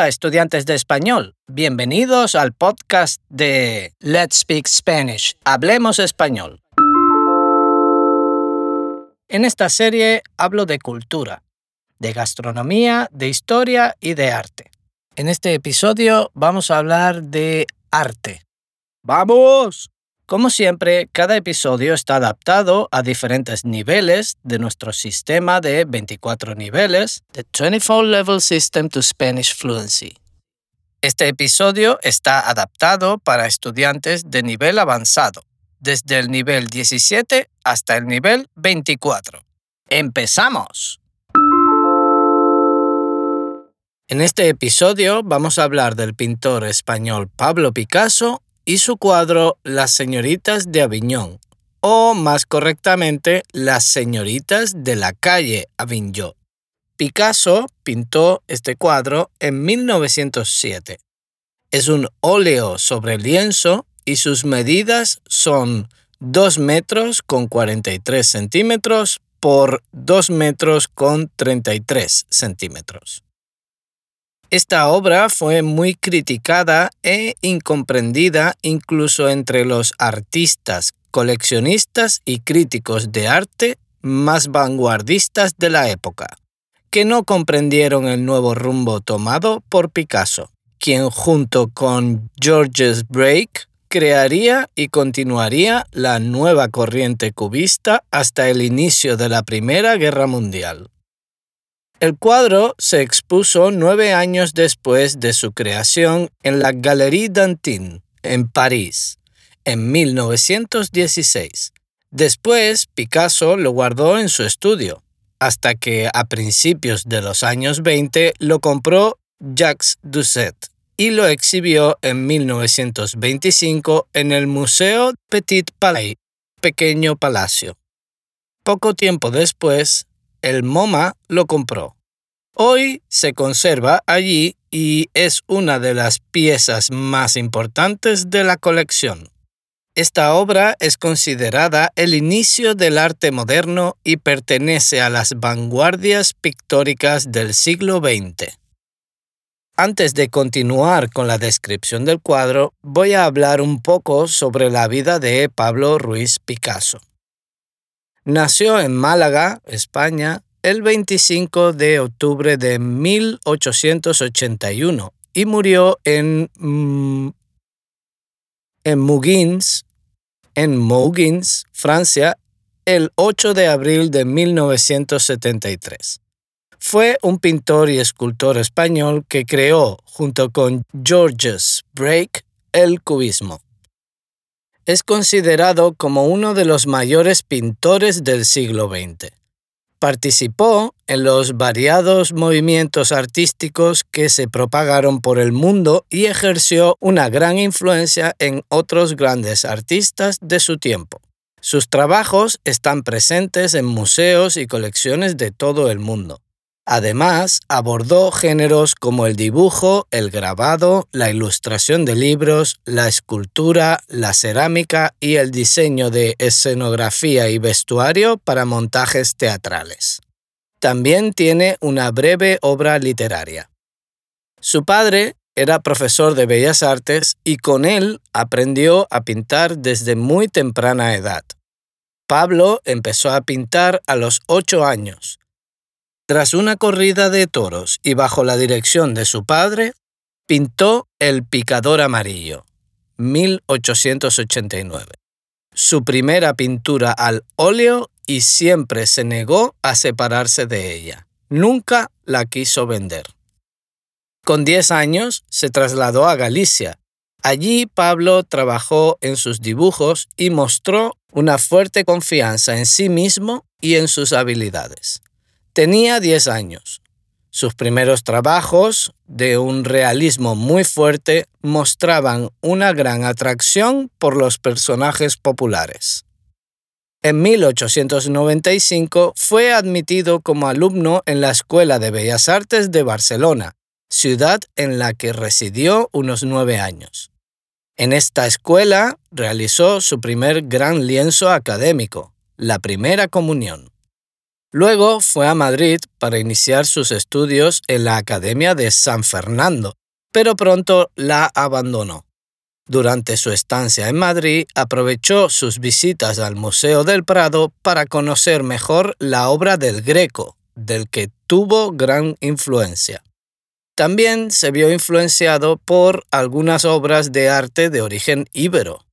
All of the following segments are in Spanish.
Hola estudiantes de español, bienvenidos al podcast de Let's Speak Spanish, Hablemos Español. En esta serie hablo de cultura, de gastronomía, de historia y de arte. En este episodio vamos a hablar de arte. ¡Vamos! Como siempre, cada episodio está adaptado a diferentes niveles de nuestro sistema de 24 niveles, The 24 Level System to Spanish Fluency. Este episodio está adaptado para estudiantes de nivel avanzado, desde el nivel 17 hasta el nivel 24. ¡Empezamos! En este episodio vamos a hablar del pintor español Pablo Picasso y su cuadro Las señoritas de Aviñón, o más correctamente, Las señoritas de la calle Avignon. Picasso pintó este cuadro en 1907. Es un óleo sobre lienzo y sus medidas son 2 metros con 43 centímetros por 2 metros con 33 centímetros. Esta obra fue muy criticada e incomprendida incluso entre los artistas, coleccionistas y críticos de arte más vanguardistas de la época, que no comprendieron el nuevo rumbo tomado por Picasso, quien junto con Georges Brake crearía y continuaría la nueva corriente cubista hasta el inicio de la Primera Guerra Mundial. El cuadro se expuso nueve años después de su creación en la Galerie d'Antin, en París, en 1916. Después, Picasso lo guardó en su estudio, hasta que a principios de los años 20 lo compró Jacques Doucet y lo exhibió en 1925 en el Museo Petit Palais, Pequeño Palacio. Poco tiempo después, el MoMA lo compró. Hoy se conserva allí y es una de las piezas más importantes de la colección. Esta obra es considerada el inicio del arte moderno y pertenece a las vanguardias pictóricas del siglo XX. Antes de continuar con la descripción del cuadro, voy a hablar un poco sobre la vida de Pablo Ruiz Picasso. Nació en Málaga, España, el 25 de octubre de 1881 y murió en, mm, en Mougins, en Mougins, Francia, el 8 de abril de 1973. Fue un pintor y escultor español que creó, junto con Georges Brake, el cubismo. Es considerado como uno de los mayores pintores del siglo XX. Participó en los variados movimientos artísticos que se propagaron por el mundo y ejerció una gran influencia en otros grandes artistas de su tiempo. Sus trabajos están presentes en museos y colecciones de todo el mundo. Además, abordó géneros como el dibujo, el grabado, la ilustración de libros, la escultura, la cerámica y el diseño de escenografía y vestuario para montajes teatrales. También tiene una breve obra literaria. Su padre era profesor de bellas artes y con él aprendió a pintar desde muy temprana edad. Pablo empezó a pintar a los ocho años tras una corrida de toros y bajo la dirección de su padre, pintó El Picador Amarillo, 1889. Su primera pintura al óleo y siempre se negó a separarse de ella. Nunca la quiso vender. Con 10 años se trasladó a Galicia. Allí Pablo trabajó en sus dibujos y mostró una fuerte confianza en sí mismo y en sus habilidades. Tenía 10 años. Sus primeros trabajos, de un realismo muy fuerte, mostraban una gran atracción por los personajes populares. En 1895 fue admitido como alumno en la Escuela de Bellas Artes de Barcelona, ciudad en la que residió unos nueve años. En esta escuela realizó su primer gran lienzo académico, la Primera Comunión. Luego fue a Madrid para iniciar sus estudios en la Academia de San Fernando, pero pronto la abandonó. Durante su estancia en Madrid aprovechó sus visitas al Museo del Prado para conocer mejor la obra del Greco, del que tuvo gran influencia. También se vio influenciado por algunas obras de arte de origen íbero.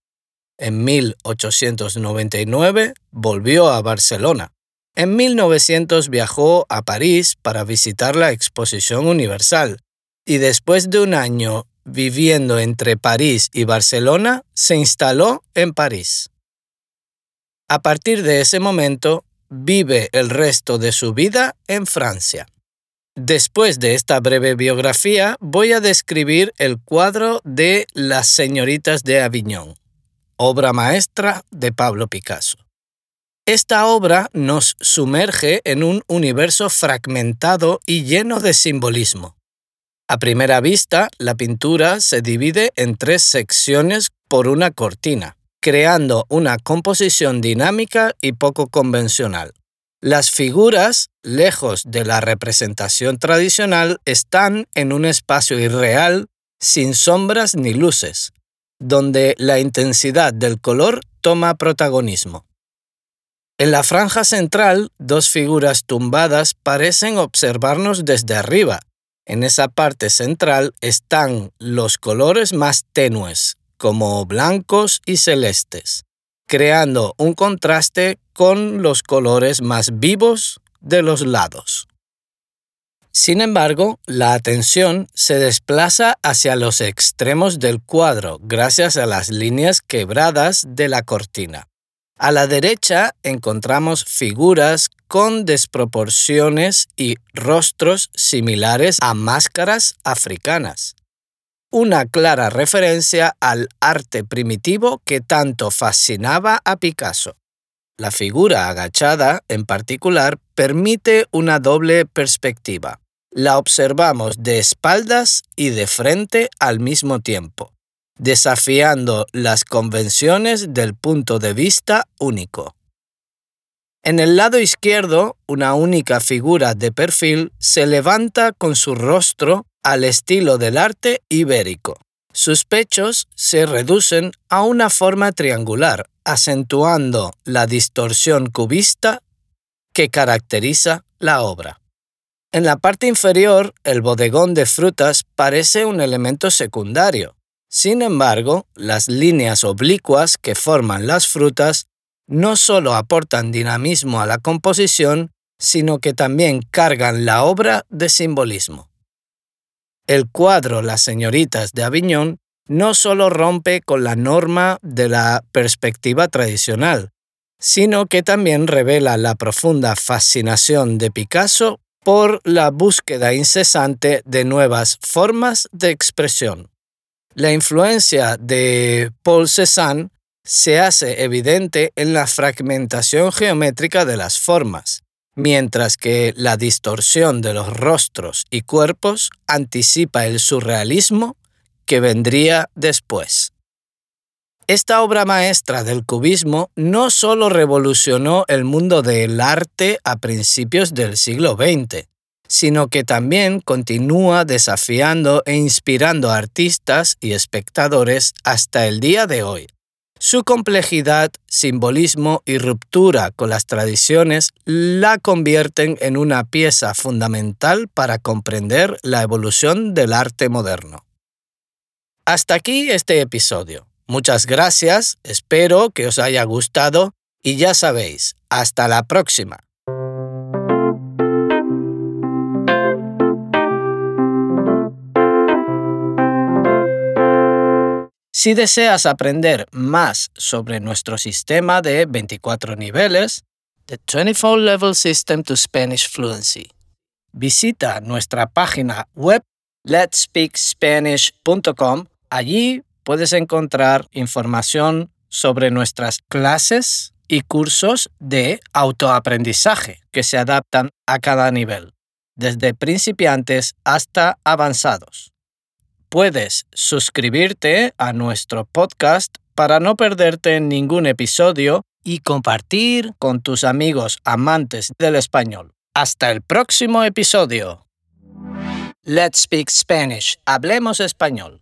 En 1899 volvió a Barcelona. En 1900 viajó a París para visitar la Exposición Universal y después de un año viviendo entre París y Barcelona, se instaló en París. A partir de ese momento, vive el resto de su vida en Francia. Después de esta breve biografía, voy a describir el cuadro de Las señoritas de Aviñón, obra maestra de Pablo Picasso. Esta obra nos sumerge en un universo fragmentado y lleno de simbolismo. A primera vista, la pintura se divide en tres secciones por una cortina, creando una composición dinámica y poco convencional. Las figuras, lejos de la representación tradicional, están en un espacio irreal, sin sombras ni luces, donde la intensidad del color toma protagonismo. En la franja central, dos figuras tumbadas parecen observarnos desde arriba, en esa parte central están los colores más tenues, como blancos y celestes, creando un contraste con los colores más vivos de los lados. Sin embargo, la atención se desplaza hacia los extremos del cuadro gracias a las líneas quebradas de la cortina. A la derecha encontramos figuras con desproporciones y rostros similares a máscaras africanas. Una clara referencia al arte primitivo que tanto fascinaba a Picasso. La figura agachada, en particular, permite una doble perspectiva. La observamos de espaldas y de frente al mismo tiempo desafiando las convenciones del punto de vista único. En el lado izquierdo, una única figura de perfil se levanta con su rostro al estilo del arte ibérico. Sus pechos se reducen a una forma triangular, acentuando la distorsión cubista que caracteriza la obra. En la parte inferior, el bodegón de frutas parece un elemento secundario, sin embargo, las líneas oblicuas que forman las frutas no solo aportan dinamismo a la composición, sino que también cargan la obra de simbolismo. El cuadro Las señoritas de Aviñón no solo rompe con la norma de la perspectiva tradicional, sino que también revela la profunda fascinación de Picasso por la búsqueda incesante de nuevas formas de expresión. La influencia de Paul Cézanne se hace evidente en la fragmentación geométrica de las formas, mientras que la distorsión de los rostros y cuerpos anticipa el surrealismo que vendría después. Esta obra maestra del cubismo no solo revolucionó el mundo del arte a principios del siglo XX, sino que también continúa desafiando e inspirando a artistas y espectadores hasta el día de hoy. Su complejidad, simbolismo y ruptura con las tradiciones la convierten en una pieza fundamental para comprender la evolución del arte moderno. Hasta aquí este episodio. Muchas gracias, espero que os haya gustado y ya sabéis, hasta la próxima. Si deseas aprender más sobre nuestro sistema de 24 niveles, The 24 Level System to Spanish Fluency, visita nuestra página web letspeakspanish.com. Allí puedes encontrar información sobre nuestras clases y cursos de autoaprendizaje que se adaptan a cada nivel, desde principiantes hasta avanzados puedes suscribirte a nuestro podcast para no perderte ningún episodio y compartir con tus amigos amantes del español. Hasta el próximo episodio. Let's speak Spanish. Hablemos español.